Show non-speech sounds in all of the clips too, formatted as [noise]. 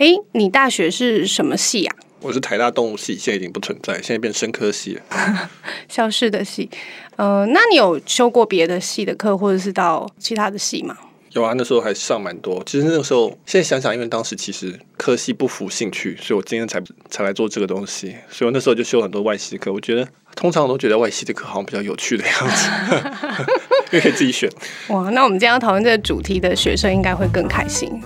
哎，你大学是什么系呀？我是台大动物系，现在已经不存在，现在变生科系了，[laughs] 消失的系。呃，那你有修过别的系的课，或者是到其他的系吗？有啊，那时候还上蛮多。其实那个时候，现在想想，因为当时其实科系不符兴趣，所以我今天才才来做这个东西。所以我那时候就修很多外系的课。我觉得通常我都觉得外系的课好像比较有趣的样子，[laughs] 因为可以自己选。哇，那我们今天要讨论这个主题的学生应该会更开心。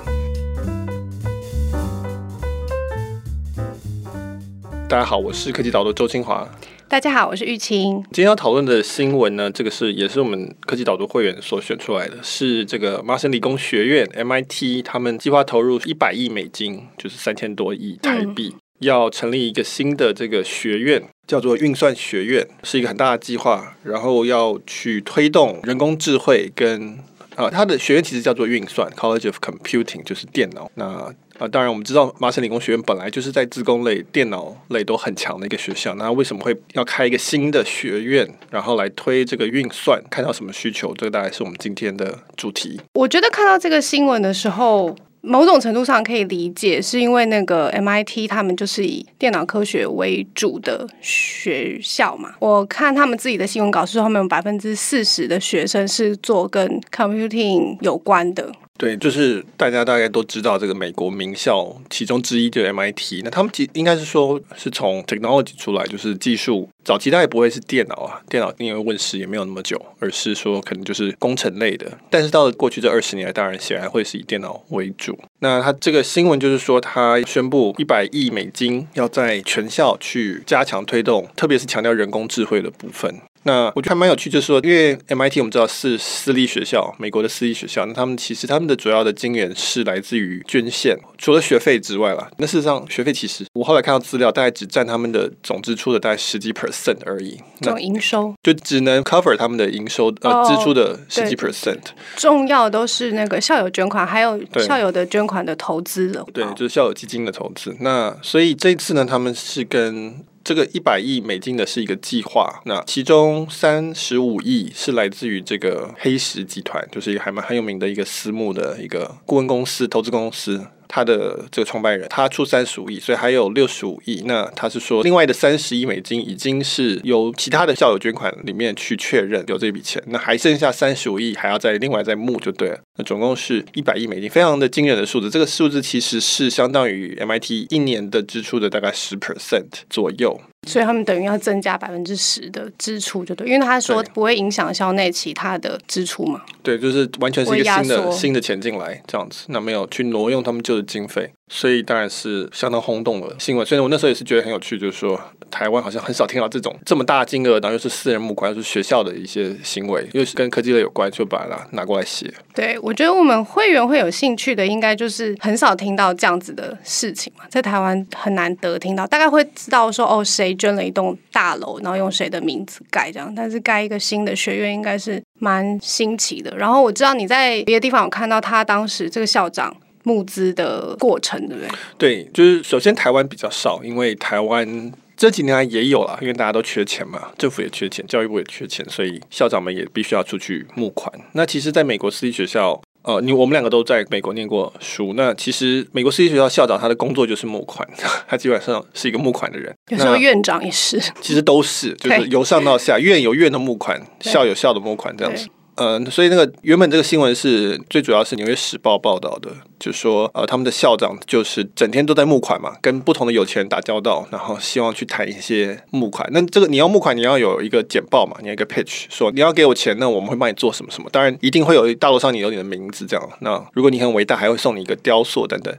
大家好，我是科技导读周清华。大家好，我是玉清。今天要讨论的新闻呢，这个是也是我们科技导读会员所选出来的，是这个麻省理工学院 MIT，他们计划投入一百亿美金，就是三千多亿台币，嗯，要成立一个新的这个学院，叫做运算学院，是一个很大的计划，然后要去推动人工智慧跟啊，它的学院其实叫做运算 College of Computing，就是电脑。那啊，当然，我们知道麻省理工学院本来就是在自工类、电脑类都很强的一个学校。那为什么会要开一个新的学院，然后来推这个运算？看到什么需求？这个大概是我们今天的主题。我觉得看到这个新闻的时候，某种程度上可以理解，是因为那个 MIT 他们就是以电脑科学为主的学校嘛。我看他们自己的新闻稿是，他们有百分之四十的学生是做跟 computing 有关的。对，就是大家大概都知道这个美国名校其中之一就 MIT，那他们其应该是说是从 technology 出来，就是技术早期，大概不会是电脑啊，电脑因为问世也没有那么久，而是说可能就是工程类的。但是到了过去这二十年来，当然显然会是以电脑为主。那他这个新闻就是说，他宣布一百亿美金要在全校去加强推动，特别是强调人工智慧的部分。那我觉得还蛮有趣，就是说，因为 MIT 我们知道是私立学校，美国的私立学校，那他们其实他们的主要的金源是来自于捐献，除了学费之外啦。那事实上，学费其实我后来看到资料，大概只占他们的总支出的大概十几 percent 而已。总营收就只能 cover 他们的营收呃、oh, 支出的十几 percent。重要都是那个校友捐款，还有校友的捐款的投资了。对，就是校友基金的投资。那所以这一次呢，他们是跟。这个一百亿美金的是一个计划，那其中三十五亿是来自于这个黑石集团，就是一个还蛮很有名的一个私募的一个顾问公司、投资公司。他的这个创办人，他出三十五亿，所以还有六十五亿。那他是说，另外的三十亿美金已经是由其他的校友捐款里面去确认有这笔钱，那还剩下三十五亿还要再另外再募就对了。那总共是一百亿美金，非常的惊人的数字。这个数字其实是相当于 MIT 一年的支出的大概十 percent 左右。所以他们等于要增加百分之十的支出，就对，因为他说不会影响校内其他的支出嘛。对，就是完全是一个新的新的钱进来这样子，那没有去挪用他们旧的经费。所以当然是相当轰动的新闻。所以我那时候也是觉得很有趣，就是说台湾好像很少听到这种这么大金额，然后又是私人募款，又是学校的一些行为，又是跟科技类有关，就把它拿过来写。对，我觉得我们会员会有兴趣的，应该就是很少听到这样子的事情嘛，在台湾很难得听到，大概会知道说哦，谁捐了一栋大楼，然后用谁的名字盖这样，但是盖一个新的学院应该是蛮新奇的。然后我知道你在别的地方有看到他当时这个校长。募资的过程，对不对？对，就是首先台湾比较少，因为台湾这几年来也有了，因为大家都缺钱嘛，政府也缺钱，教育部也缺钱，所以校长们也必须要出去募款。那其实，在美国私立学校，呃，你我们两个都在美国念过书，那其实美国私立学校校长他的工作就是募款，[laughs] 他基本上是一个募款的人。有时候院长也是，其实都是，就是由上到下，[laughs] 院有院的募款，校有校的募款，这样子。呃，所以那个原本这个新闻是最主要是《纽约时报》报道的，就说呃，他们的校长就是整天都在募款嘛，跟不同的有钱人打交道，然后希望去谈一些募款。那这个你要募款，你要有一个简报嘛，你要一个 pitch，说你要给我钱，那我们会帮你做什么什么。当然一定会有大楼上你有你的名字这样。那如果你很伟大，还会送你一个雕塑等等。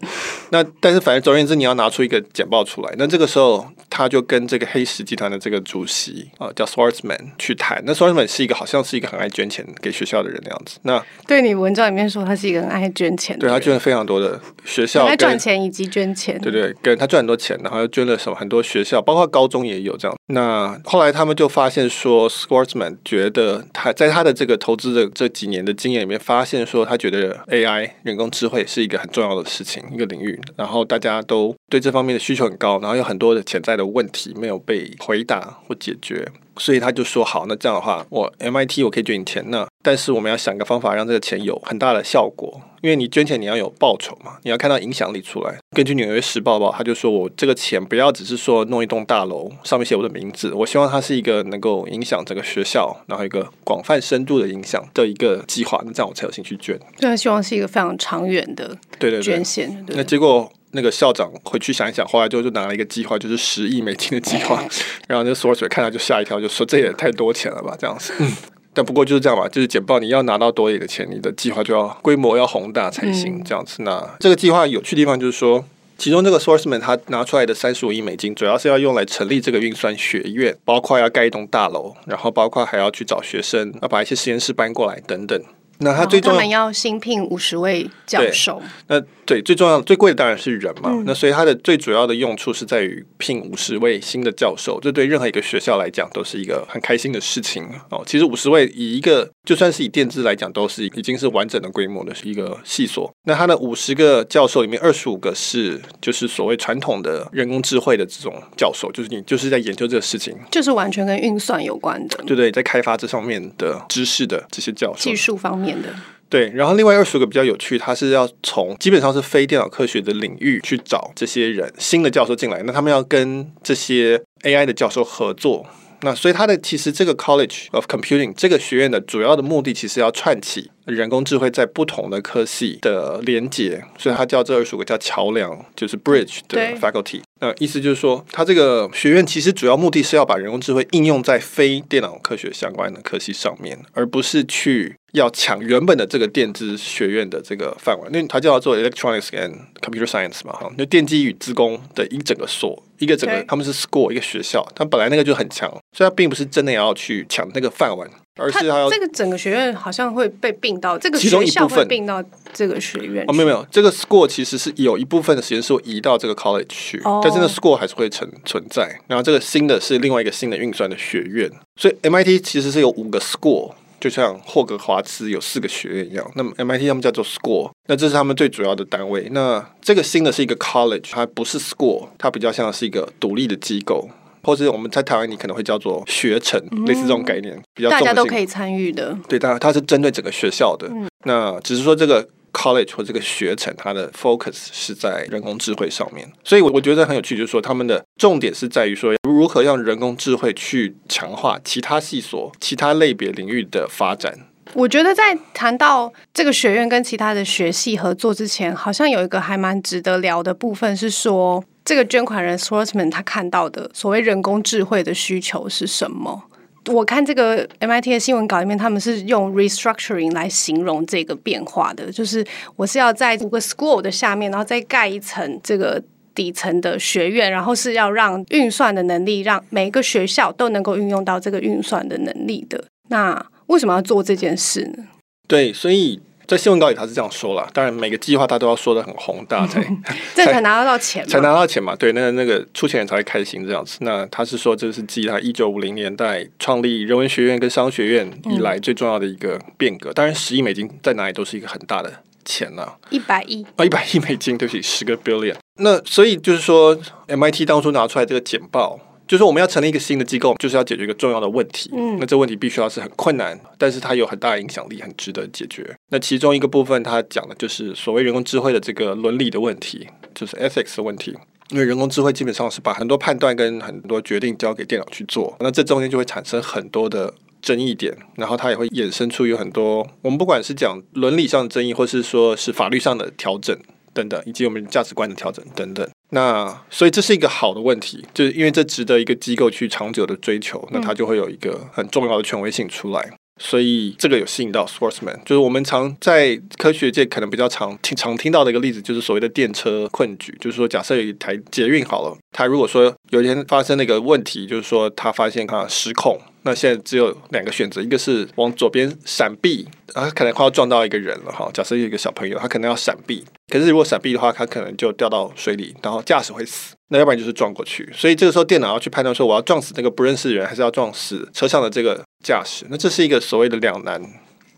那但是反正总而言之，你要拿出一个简报出来。那这个时候他就跟这个黑石集团的这个主席啊、叫 Swartzman 去谈。那 Swartzman 是一个好像是一个很爱捐钱。给学校的人那样子，那对你文章里面说他是一个很爱捐钱的，对他捐了非常多的学校，爱赚钱以及捐钱，对对，跟他赚很多钱，然后又捐了什么很多学校，包括高中也有这样。那后来他们就发现说，Schwarzman 觉得他在他的这个投资的这几年的经验里面，发现说他觉得 AI 人工智慧是一个很重要的事情，一个领域，然后大家都对这方面的需求很高，然后有很多的潜在的问题没有被回答或解决。所以他就说好，那这样的话，我 MIT 我可以捐你钱，那但是我们要想个方法让这个钱有很大的效果，因为你捐钱你要有报酬嘛，你要看到影响力出来。根据纽约时报报，他就说我这个钱不要只是说弄一栋大楼上面写我的名字，我希望它是一个能够影响整个学校，然后一个广泛深度的影响的一个计划，那这样我才有兴趣捐。对，希望是一个非常长远的对对捐献。那结果。那个校长回去想一想，后来就就拿了一个计划，就是十亿美金的计划。[laughs] 然后那个 Schwarzman 看到就吓一跳，就说这也太多钱了吧，这样子。嗯，但不过就是这样吧，就是简报你要拿到多一点的钱，你的计划就要规模要宏大才行，这样子。那这个计划有趣的地方就是说，其中这个 Schwarzman 他拿出来的三十五亿美金，主要是要用来成立这个运算学院，包括要盖一栋大楼，然后包括还要去找学生，要把一些实验室搬过来等等。那他最重要，他们要新聘五十位教授。那对，最重要的、最贵的当然是人嘛。嗯、那所以它的最主要的用处是在于聘五十位新的教授，这对任何一个学校来讲都是一个很开心的事情哦。其实五十位以一个就算是以电资来讲，都是已经是完整的规模的是一个系所。那他的五十个教授里面，二十五个是就是所谓传统的人工智慧的这种教授，就是你就是在研究这个事情，就是完全跟运算有关的，对对，在开发这上面的知识的这些教授，技术方面的。对，然后另外二十个比较有趣，他是要从基本上是非电脑科学的领域去找这些人新的教授进来，那他们要跟这些 AI 的教授合作。那所以他的其实这个 College of Computing 这个学院的主要的目的，其实要串起人工智慧在不同的科系的连接，所以他叫这二十五个叫桥梁，就是 Bridge 的 Faculty。那意思就是说，他这个学院其实主要目的是要把人工智慧应用在非电脑科学相关的科系上面，而不是去。要抢原本的这个电资学院的这个饭碗，因为它叫做 Electronics and Computer Science 嘛，哈，就电机与资工的一整个所，一个整个他们是 school 一个学校，它本来那个就很强，所以它并不是真的要去抢那个饭碗，而是它要这个整个学院好像会被并到这个学校会并到这个学院。哦，没有没有，这个 school 其实是有一部分的实验室会移到这个 college 去，哦，但是那 school 还是会存存在。然后这个新的是另外一个新的运算的学院，所以 MIT 其实是有五个 school。就像霍格华兹有四个学院一样，那么 MIT 他们叫做 school，那这是他们最主要的单位。那这个新的是一个 college，它不是 school，它比较像是一个独立的机构，或者我们在台湾你可能会叫做学程，嗯、类似这种概念，比较大家都可以参与的。对，当然它是针对整个学校的。嗯、那只是说这个。College 或这个学程，它的 focus 是在人工智慧上面，所以我我觉得很有趣，就是说他们的重点是在于说如何让人工智慧去强化其他系所、其他类别领域的发展。我觉得在谈到这个学院跟其他的学系合作之前，好像有一个还蛮值得聊的部分是说，这个捐款人 Schwarzman 他看到的所谓人工智慧的需求是什么？我看这个 MIT 的新闻稿里面，他们是用 restructuring 来形容这个变化的，就是我是要在五个 school 的下面，然后再盖一层这个底层的学院，然后是要让运算的能力，让每一个学校都能够运用到这个运算的能力的。那为什么要做这件事呢？对，所以。在新闻稿里他是这样说了，当然每个计划他都要说的很宏大才，[laughs] 这才拿得到钱，才拿到钱嘛。对，那那个出钱人才会开心这样子。那他是说这是继他一九五零年代创立人文学院跟商学院以来最重要的一个变革。当然十亿美金在哪里都是一个很大的钱呐，一百亿啊，一百亿美金，对不起，十个 billion。那所以就是说，MIT 当初拿出来这个简报。就是我们要成立一个新的机构，就是要解决一个重要的问题。嗯，那这问题必须要是很困难，但是它有很大的影响力，很值得解决。那其中一个部分，它讲的就是所谓人工智慧的这个伦理的问题，就是 ethics 的问题。因为人工智慧基本上是把很多判断跟很多决定交给电脑去做，那这中间就会产生很多的争议点，然后它也会衍生出有很多我们不管是讲伦理上的争议，或是说是法律上的调整等等，以及我们价值观的调整等等。那所以这是一个好的问题，就是因为这值得一个机构去长久的追求，那它就会有一个很重要的权威性出来。所以这个有吸引到 Schwarzman，就是我们常在科学界可能比较常听常听到的一个例子，就是所谓的电车困局，就是说假设有一台捷运好了，它如果说有一天发生那个问题，就是说它发现它失控。那现在只有两个选择，一个是往左边闪避，啊，可能快要撞到一个人了哈。假设有一个小朋友，他可能要闪避，可是如果闪避的话，他可能就掉到水里，然后驾驶会死。那要不然就是撞过去。所以这个时候电脑要去判断说，我要撞死那个不认识的人，还是要撞死车上的这个驾驶？那这是一个所谓的两难。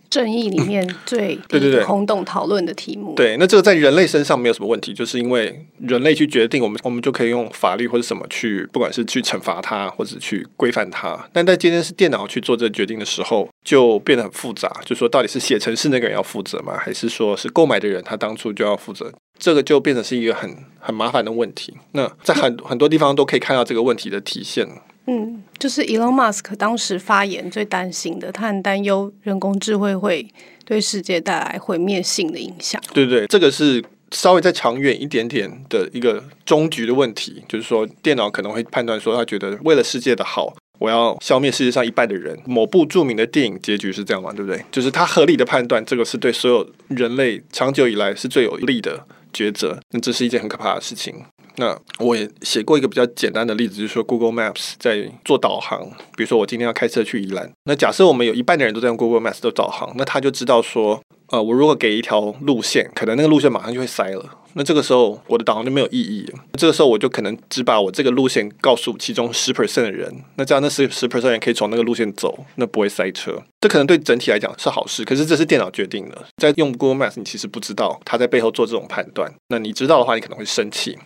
正义里面 [clears throat] 最对对对轰动讨论的题目。对，那这个在人类身上没有什么问题，就是因为人类去决定，我们我们就可以用法律或者什么去，不管是去惩罚他，或者去规范他。但在今天是电脑去做这个决定的时候，就变得很复杂。就说到底是写程式那个人要负责吗？还是说是购买的人他当初就要负责？这个就变成是一个很很麻烦的问题。那在很很多地方都可以看到这个问题的体现。嗯，就是 Elon Musk 当时发言最担心的，他很担忧人工智慧会对世界带来毁灭性的影响。对对，这个是稍微再长远一点点的一个终局的问题，就是说电脑可能会判断说，他觉得为了世界的好，我要消灭世界上一半的人。某部著名的电影结局是这样嘛？对不对？就是他合理的判断，这个是对所有人类长久以来是最有利的抉择。那这是一件很可怕的事情。那我也写过一个比较简单的例子，就是说 Google Maps 在做导航。比如说我今天要开车去宜兰，那假设我们有一半的人都在用 Google Maps 做导航，那他就知道说，呃，我如果给一条路线，可能那个路线马上就会塞了。那这个时候我的导航就没有意义了。这个时候我就可能只把我这个路线告诉其中十 percent 的人，那这样那十十 percent 人可以从那个路线走，那不会塞车。这可能对整体来讲是好事，可是这是电脑决定的。在用 Google Maps，你其实不知道他在背后做这种判断。那你知道的话，你可能会生气。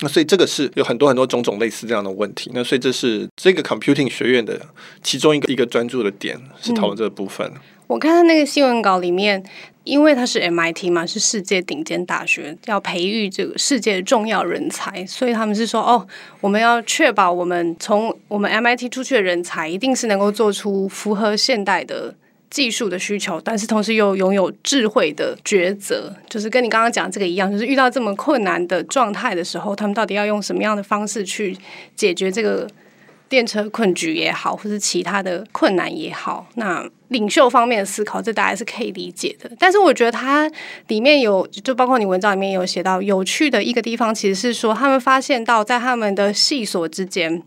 那所以这个是有很多很多种种类似这样的问题。那所以这是这个 computing 学院的其中一个一个专注的点，是讨论这个部分。嗯，我看到那个新闻稿里面，因为它是 MIT 嘛，是世界顶尖大学，要培育这个世界的重要人才，所以他们是说，哦，我们要确保我们从我们 MIT 出去的人才，一定是能够做出符合现代的。技术的需求，但是同时又拥有智慧的抉择，就是跟你刚刚讲这个一样，就是遇到这么困难的状态的时候，他们到底要用什么样的方式去解决这个电车困局也好，或是其他的困难也好，那领袖方面的思考，这大家是可以理解的。但是我觉得它里面有，就包括你文章里面有写到有趣的一个地方，其实是说他们发现到在他们的系所之间，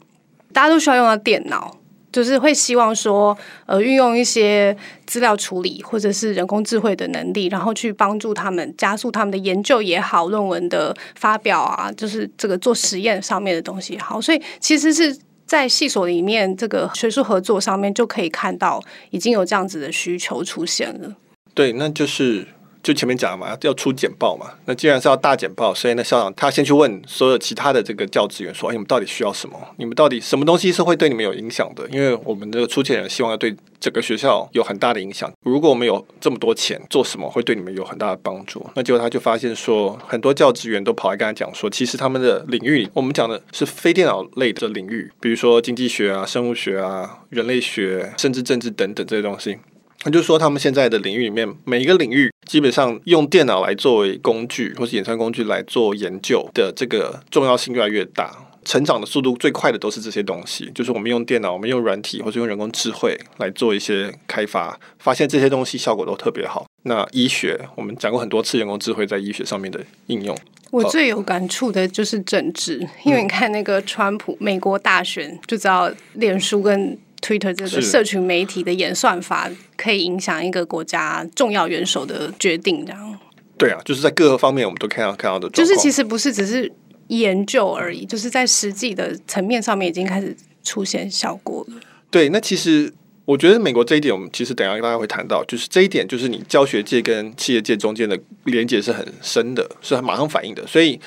大家都需要用到电脑。就是会希望说，呃，运用一些资料处理或者是人工智慧的能力，然后去帮助他们加速他们的研究也好，论文的发表啊，就是这个做实验上面的东西也好。所以其实是在系所里面这个学术合作上面就可以看到已经有这样子的需求出现了。对，那就是。就前面讲了嘛，要出简报嘛。那既然是要大简报，所以呢，校长他先去问所有其他的这个教职员说：“哎，你们到底需要什么？你们到底什么东西是会对你们有影响的？因为我们这个出钱人希望要对整个学校有很大的影响。如果我们有这么多钱，做什么会对你们有很大的帮助？那结果他就发现说，很多教职员都跑来跟他讲说，其实他们的领域，我们讲的是非电脑类的领域，比如说经济学啊、生物学啊、人类学，甚至政治等等这些东西。他就说，他们现在的领域里面，每一个领域基本上用电脑来作为工具，或是演算工具来做研究的这个重要性越来越大，成长的速度最快的都是这些东西。就是我们用电脑，我们用软体，或是用人工智慧来做一些开发，发现这些东西效果都特别好。那医学，我们讲过很多次人工智慧在医学上面的应用。我最有感触的就是政治，因为你看那个川普美国大选，就知道脸书跟。Twitter 这个社群媒体的演算法可以影响一个国家重要元首的决定，这样。对啊，就是在各个方面我们都看到看到的，就是其实不是只是研究而已，就是在实际的层面上面已经开始出现效果了。对，那其实我觉得美国这一点，我们其实等一下大家会谈到，就是这一点就是你教学界跟企业界中间的连接是很深的，是很马上反应的，所以。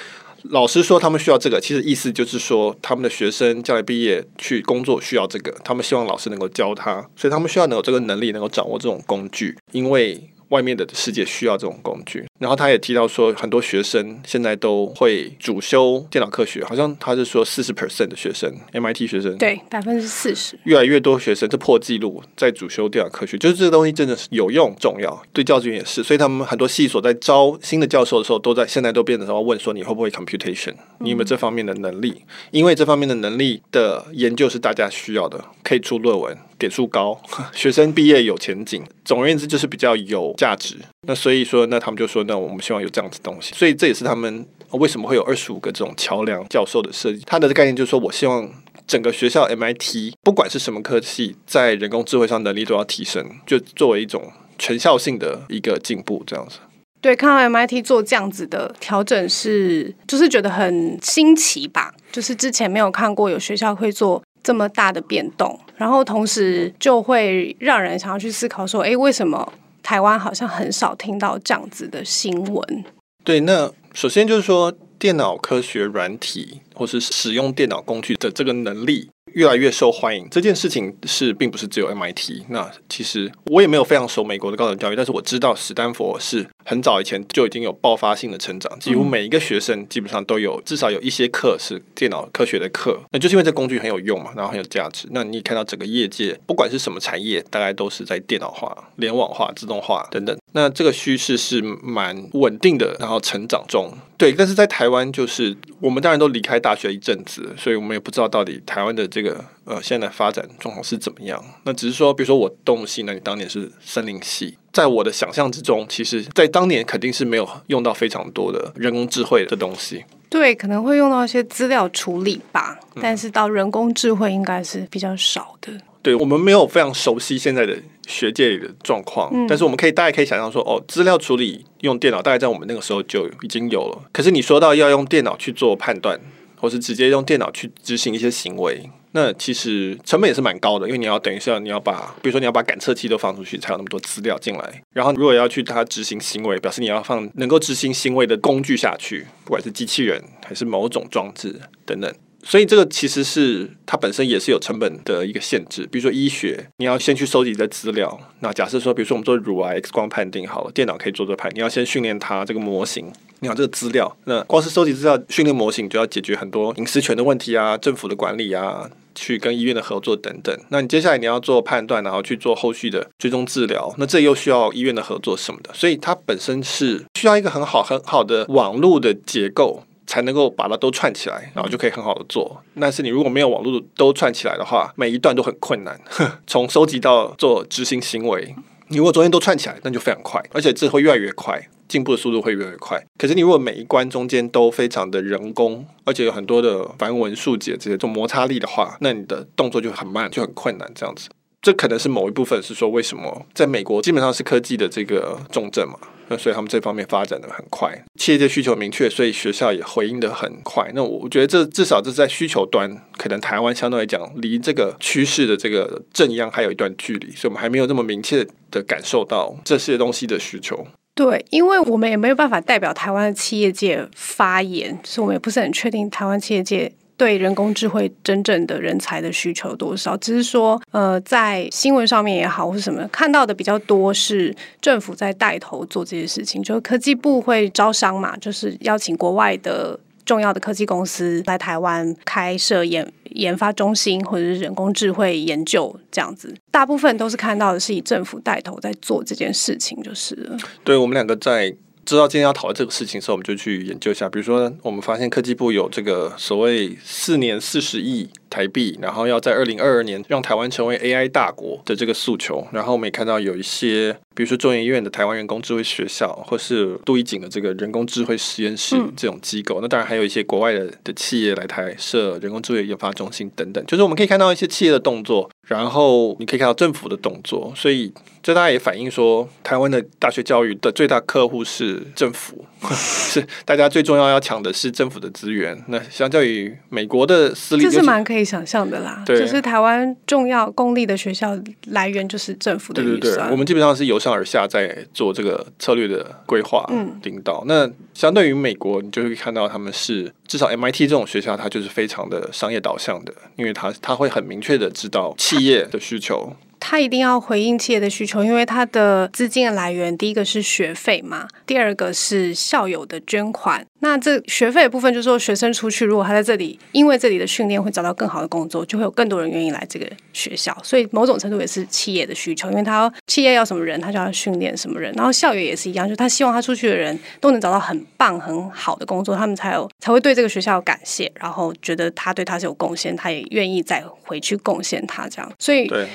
老师说他们需要这个，其实意思就是说他们的学生将来毕业去工作需要这个，他们希望老师能够教他，所以他们需要能有这个能力，能够掌握这种工具，因为。外面的世界需要这种工具，然后他也提到说，很多学生现在都会主修电脑科学，好像他是说四十 percent 的学生，MIT 学生，对，百分之四十，越来越多学生这破纪录在主修电脑科学，就是这个东西真的是有用重要，对教职员也是，所以他们很多系所在招新的教授的时候，都在现在都变成要问说，你会不会 computation，你有没有这方面的能力？嗯、因为这方面的能力的研究是大家需要的，可以出论文。点数高，[laughs] 学生毕业有前景。总而言之，就是比较有价值。那所以说，那他们就说，那我们希望有这样子东西。所以这也是他们为什么会有二十五个这种桥梁教授的设计。他的概念就是说，我希望整个学校 MIT 不管是什么科系，在人工智慧上能力都要提升，就作为一种全校性的一个进步，这样子。对，看到 MIT 做这样子的调整是，就是觉得很新奇吧。就是之前没有看过有学校会做。这么大的变动，然后同时就会让人想要去思考说，诶，为什么台湾好像很少听到这样子的新闻。对，那首先就是说，电脑科学软体或是使用电脑工具的这个能力。越来越受欢迎这件事情是并不是只有 MIT。那其实我也没有非常熟美国的高等教育，但是我知道史丹佛是很早以前就已经有爆发性的成长，几乎每一个学生基本上都有至少有一些课是电脑科学的课。那就是因为这工具很有用嘛，然后很有价值。那你看到整个业界不管是什么产业，大概都是在电脑化、联网化、自动化等等。那这个趋势是蛮稳定的，然后成长中。对，但是在台湾就是我们当然都离开大学一阵子，所以我们也不知道到底台湾的这个呃现在的发展状况是怎么样。那只是说，比如说我动物系，那你当年是森林系，在我的想象之中，其实在当年肯定是没有用到非常多的人工智慧的东西。对，可能会用到一些资料处理吧，但是到人工智慧应该是比较少的。对，我们没有非常熟悉现在的学界里的状况，嗯、但是我们可以大概可以想象说，哦，资料处理用电脑大概在我们那个时候就已经有了。可是你说到要用电脑去做判断，或是直接用电脑去执行一些行为，那其实成本也是蛮高的，因为你要等于是要你要把，比如说你要把感测器都放出去，才有那么多资料进来。然后如果要去它执行行为，表示你要放能够执行行为的工具下去，不管是机器人还是某种装置等等。所以这个其实是它本身也是有成本的一个限制，比如说医学，你要先去收集的资料。那假设说，比如说我们做乳癌 X 光判定好了，电脑可以做做判，你要先训练它这个模型，你要这个资料。那光是收集资料、训练模型，就要解决很多隐私权的问题啊，政府的管理啊，去跟医院的合作等等。那你接下来你要做判断，然后去做后续的追踪治疗，那这又需要医院的合作什么的。所以它本身是需要一个很好很好的网络的结构。才能够把它都串起来，然后就可以很好的做。但是你如果没有网络都串起来的话，每一段都很困难。[laughs] 从收集到做执行行为，你如果昨天都串起来，那就非常快，而且这会越来越快，进步的速度会越来越快。可是你如果每一关中间都非常的人工，而且有很多的繁文缛节这些这种摩擦力的话，那你的动作就很慢，就很困难。这样子，这可能是某一部分是说，为什么在美国基本上是科技的这个重镇嘛。那所以他们这方面发展的很快，企业界需求明确，所以学校也回应的很快。那我觉得这至少这是在需求端，可能台湾相对来讲离这个趋势的这个正央还有一段距离，所以我们还没有这么明确的感受到这些东西的需求。对，因为我们也没有办法代表台湾的企业界发言，所以我们也不是很确定台湾企业界。对人工智慧真正的人才的需求多少？只是说，呃，在新闻上面也好，或是什么看到的比较多是政府在带头做这些事情，就是科技部会招商嘛，就是邀请国外的重要的科技公司来台湾开设研研发中心，或者是人工智慧研究这样子。大部分都是看到的是以政府带头在做这件事情，就是。对，我们两个在。知道今天要讨论这个事情的时候，我们就去研究一下。比如说，我们发现科技部有这个所谓四年四十亿台币，然后要在二零二二年让台湾成为 AI 大国的这个诉求。然后我们也看到有一些，比如说中研院的台湾人工智慧学校，或是杜一景的这个人工智慧实验室这种机构。嗯、那当然还有一些国外的的企业来台设人工智慧研发中心等等。就是我们可以看到一些企业的动作。然后你可以看到政府的动作，所以这大概也反映说，台湾的大学教育的最大客户是政府，[laughs] 是大家最重要要抢的是政府的资源。那相较于美国的私立，这是蛮可以想象的啦。对，就是台湾重要公立的学校来源就是政府的预算。对对对，我们基本上是由上而下在做这个策略的规划、领导。嗯、那相对于美国，你就会看到他们是至少 MIT 这种学校，它就是非常的商业导向的，因为它它会很明确的知道。企业的需求，他一定要回应企业的需求，因为他的资金的来源，第一个是学费嘛，第二个是校友的捐款。那这学费的部分，就是说学生出去，如果他在这里，因为这里的训练会找到更好的工作，就会有更多人愿意来这个学校。所以某种程度也是企业的需求，因为他企业要什么人，他就要训练什么人。然后校友也是一样，就他希望他出去的人都能找到很棒很好的工作，他们才有才会对这个学校感谢，然后觉得他对他是有贡献，他也愿意再回去贡献他这样。所以。对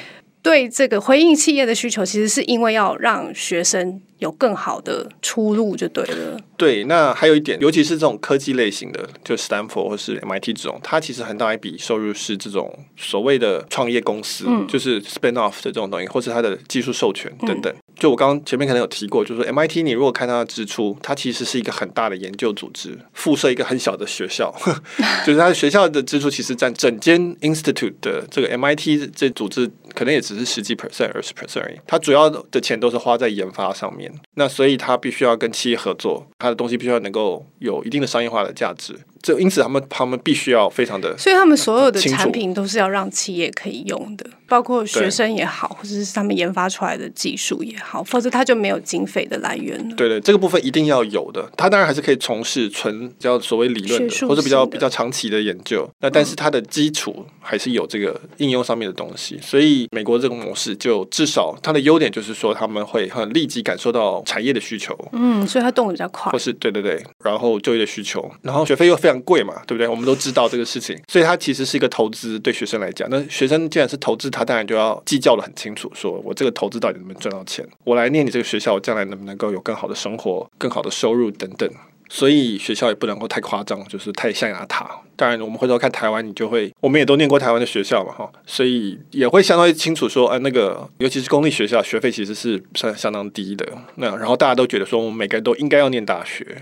对这个回应企业的需求，其实是因为要让学生有更好的出路，就对了。对，那还有一点，尤其是这种科技类型的，就 Stanford 或是 MIT 这种，它其实很大一笔收入是这种所谓的创业公司，嗯、就是 spin off 的这种东西，或是它的技术授权等等。嗯就我刚刚前面可能有提过，就是说 MIT，你如果看它的支出，它其实是一个很大的研究组织，附设一个很小的学校，[laughs] 就是它的学校的支出其实占整间 institute 的这个 MIT 这组织可能也只是十几 percent、二十 percent 而已。他主要的钱都是花在研发上面，那所以他必须要跟企业合作，他的东西必须要能够有一定的商业化的价值。这因此他们他们必须要非常的，所以他们所有的产品都是要让企业可以用的，包括学生也好，或者是他们研发出来的技术也好，否则他就没有经费的来源了。对对，这个部分一定要有的。他当然还是可以从事纯叫所谓理论的，或者比较比较长期的研究。那但是它的基础还是有这个应用上面的东西。所以美国这个模式就至少它的优点就是说他们会很立即感受到产业的需求。嗯，所以它动得比较快。或是对对对，然后就业的需求，然后学费又非常。很贵嘛，对不对？我们都知道这个事情，所以它其实是一个投资。对学生来讲，那学生既然是投资，他当然就要计较得很清楚，说我这个投资到底能不能赚到钱？我来念你这个学校，我将来能不能够有更好的生活、更好的收入等等。所以学校也不能够太夸张，就是太象牙塔。当然，我们回头看台湾，你就会，我们也都念过台湾的学校嘛，哈，所以也会相当于清楚说，哎，那个尤其是公立学校，学费其实是算相当低的。那然后大家都觉得说，我们每个人都应该要念大学。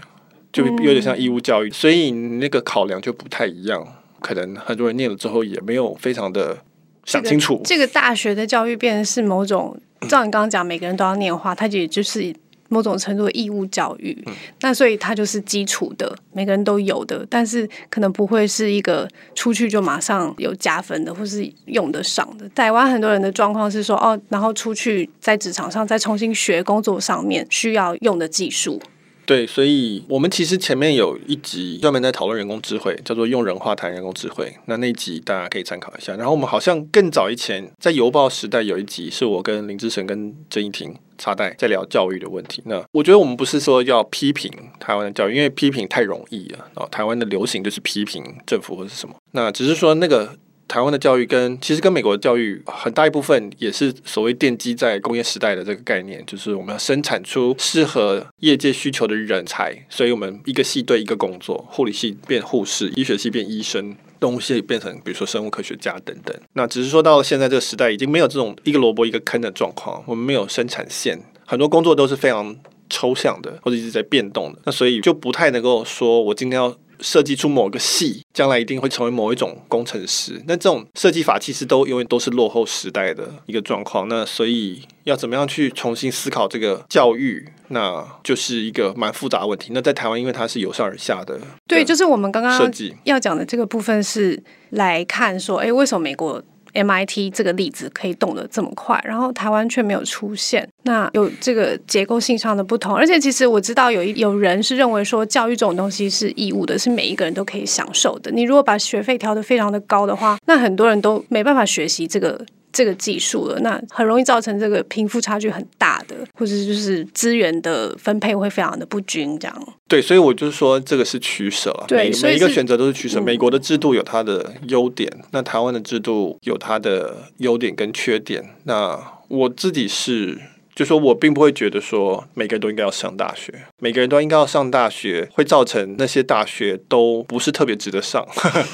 就有点像义务教育，所以那个考量就不太一样。可能很多人念了之后也没有非常的想清楚。这个、这个大学的教育变成是某种，照你刚刚讲，每个人都要念的话，它也就是某种程度的义务教育。嗯、那所以它就是基础的，每个人都有的，但是可能不会是一个出去就马上有加分的，或是用得上的。台湾很多人的状况是说，哦，然后出去在职场上再重新学工作上面需要用的技术。对，所以我们其实前面有一集专门在讨论人工智慧，叫做“用人话谈人工智慧”。那那集大家可以参考一下。然后我们好像更早以前在邮报时代有一集，是我跟林志成跟郑一婷插袋在聊教育的问题。那我觉得我们不是说要批评台湾的教育，因为批评太容易了。哦，台湾的流行就是批评政府或者是什么。那只是说那个。台湾的教育跟其实跟美国的教育很大一部分也是所谓奠基在工业时代的这个概念，就是我们要生产出适合业界需求的人才，所以我们一个系对一个工作，护理系变护士，医学系变医生，动物系变成比如说生物科学家等等。那只是说到了现在这个时代，已经没有这种一个萝卜一个坑的状况，我们没有生产线，很多工作都是非常抽象的，或者一直在变动的，那所以就不太能够说我今天要。设计出某个系，将来一定会成为某一种工程师。那这种设计法其实都永远都是落后时代的一个状况。那所以要怎么样去重新思考这个教育，那就是一个蛮复杂的问题。那在台湾，因为它是由上而下的，对，就是我们刚刚设计要讲的这个部分是来看说，哎，为什么美国？MIT 这个例子可以动得这么快，然后台湾却没有出现，那有这个结构性上的不同。而且其实我知道有一有人是认为说，教育这种东西是义务的，是每一个人都可以享受的。你如果把学费调得非常的高的话，那很多人都没办法学习这个。这个技术了，那很容易造成这个贫富差距很大的，或者就是资源的分配会非常的不均，这样。对，所以我就是说，这个是取舍啊。对，每每一个选择都是取舍。美国的制度有它的优点，嗯，那台湾的制度有它的优点跟缺点。那我自己是。就说我并不会觉得说每个人都应该要上大学，每个人都应该要上大学，会造成那些大学都不是特别值得上。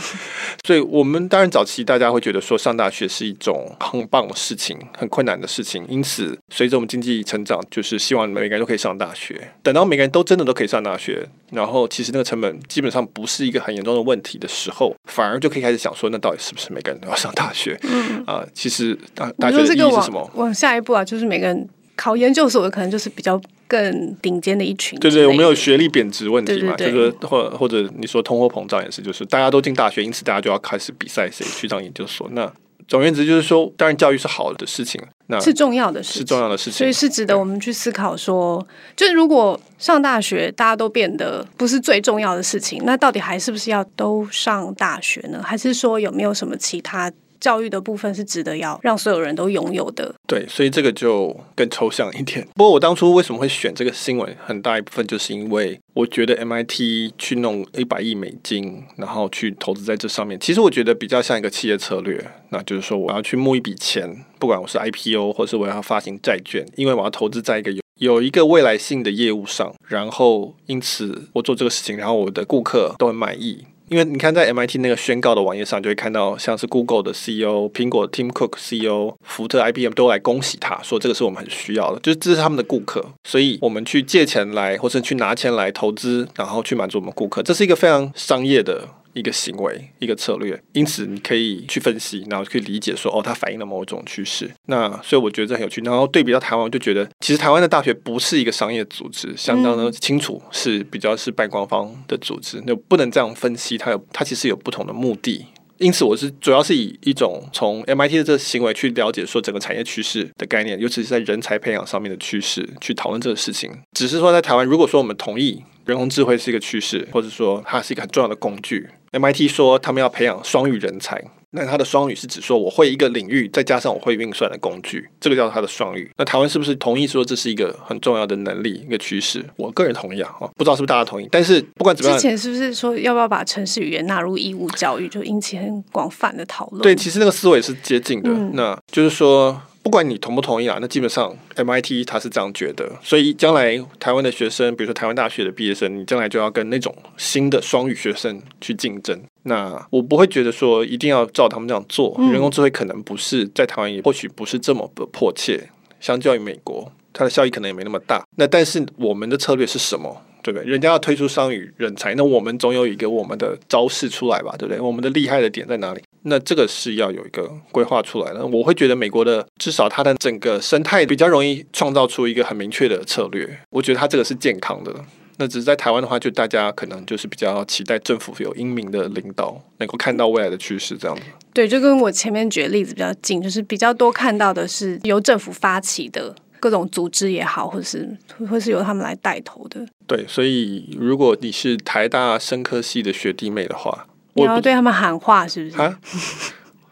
[laughs] 所以，我们当然早期大家会觉得说上大学是一种很棒的事情，很困难的事情。因此，随着我们经济成长，就是希望每个人都可以上大学。等到每个人都真的都可以上大学，然后其实那个成本基本上不是一个很严重的问题的时候，反而就可以开始想说，那到底是不是每个人都要上大学？嗯啊，其实大大学的意义是什么？往下一步啊，就是每个人。考研究所的可能就是比较更顶尖的一群。对对，我们有学历贬值问题嘛？对对对，就是或或者你说通货膨胀也是，就是大家都进大学，因此大家就要开始比赛谁去上研究所。那总而言之就是说，当然教育是好的事情，那是重要的事情，是重要的事情，所以是值得我们去思考说，就是如果上大学大家都变得不是最重要的事情，那到底还是不是要都上大学呢？还是说有没有什么其他？教育的部分是值得要让所有人都拥有的。对，所以这个就更抽象一点。[laughs] 不过我当初为什么会选这个新闻，很大一部分就是因为我觉得 MIT 去弄一百亿美金，然后去投资在这上面，其实我觉得比较像一个企业策略。那就是说，我要去募一笔钱，不管我是 IPO 或是我要发行债券，因为我要投资在一个有有一个未来性的业务上，然后因此我做这个事情，然后我的顾客都很满意。因为你看，在 MIT 那个宣告的网页上，就会看到像是 Google 的 CEO、苹果 Tim Cook CEO、福特、IBM 都来恭喜他，说这个是我们很需要的，就是这是他们的顾客，所以我们去借钱来，或是去拿钱来投资，然后去满足我们顾客，这是一个非常商业的一个行为、一个策略，因此你可以去分析，然后去理解说，哦，它反映了某种趋势。那所以我觉得这很有趣。然后对比到台湾，我就觉得其实台湾的大学不是一个商业组织，相当的清楚，是比较是半官方的组织，就不能这样分析，它有它其实有不同的目的。因此，我是主要是以一种从 MIT 的这个行为去了解说整个产业趋势的概念，尤其是在人才培养上面的趋势，去讨论这个事情。只是说，在台湾，如果说我们同意人工智慧是一个趋势，或者说它是一个很重要的工具，MIT 说他们要培养双语人才。那它的双语是指说我会一个领域，再加上我会运算的工具，这个叫它的双语。那台湾是不是同意说这是一个很重要的能力，一个趋势？我个人同意啊，不知道是不是大家同意。但是不管怎么样，之前是不是说要不要把城市语言纳入义务教育，就引起很广泛的讨论？对，其实那个思维是接近的。嗯、那就是说。不管你同不同意啊，那基本上 MIT 他是这样觉得，所以将来台湾的学生，比如说台湾大学的毕业生，你将来就要跟那种新的双语学生去竞争。那我不会觉得说一定要照他们这样做，人工智慧可能不是在台湾也或许不是这么的迫切，相较于美国，它的效益可能也没那么大。那但是我们的策略是什么？对不对？人家要推出商与人才，那我们总有一个我们的招式出来吧？对不对？我们的厉害的点在哪里？那这个是要有一个规划出来的。我会觉得美国的至少它的整个生态比较容易创造出一个很明确的策略。我觉得它这个是健康的。那只是在台湾的话，就大家可能就是比较期待政府有英明的领导，能够看到未来的趋势这样子。对，就跟我前面举的例子比较近，就是比较多看到的是由政府发起的。各种组织也好，或者是或是由他们来带头的。对，所以如果你是台大生科系的学弟妹的话，你要对他们喊话，是不是？啊，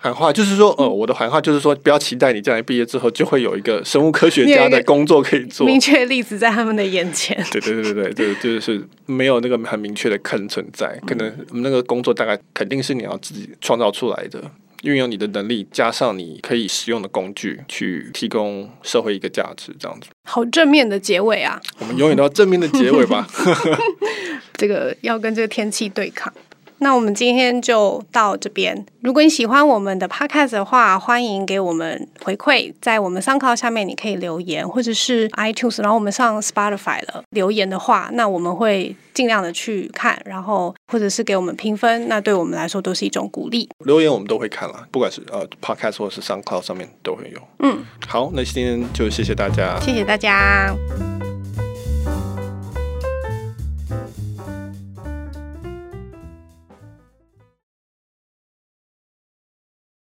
喊话就是说，呃，我的喊话就是说，不要期待你将来毕业之后就会有一个生物科学家的工作可以做。明确例子在他们的眼前。对对对对对，就就是没有那个很明确的坑存在，可能那个工作大概肯定是你要自己创造出来的。运用你的能力，加上你可以使用的工具，去提供社会一个价值，这样子。好正面的结尾啊！我们永远都要正面的结尾吧。[laughs] 这个要跟这个天气对抗。那我们今天就到这边。如果你喜欢我们的 podcast 的话，欢迎给我们回馈，在我们 SoundCloud 下面你可以留言，或者是 iTunes，然后我们上 Spotify 了留言的话，那我们会尽量的去看，然后或者是给我们评分，那对我们来说都是一种鼓励。留言我们都会看了，不管是呃 podcast 或者是 SoundCloud 上面都会有。嗯，好，那今天就谢谢大家，谢谢大家。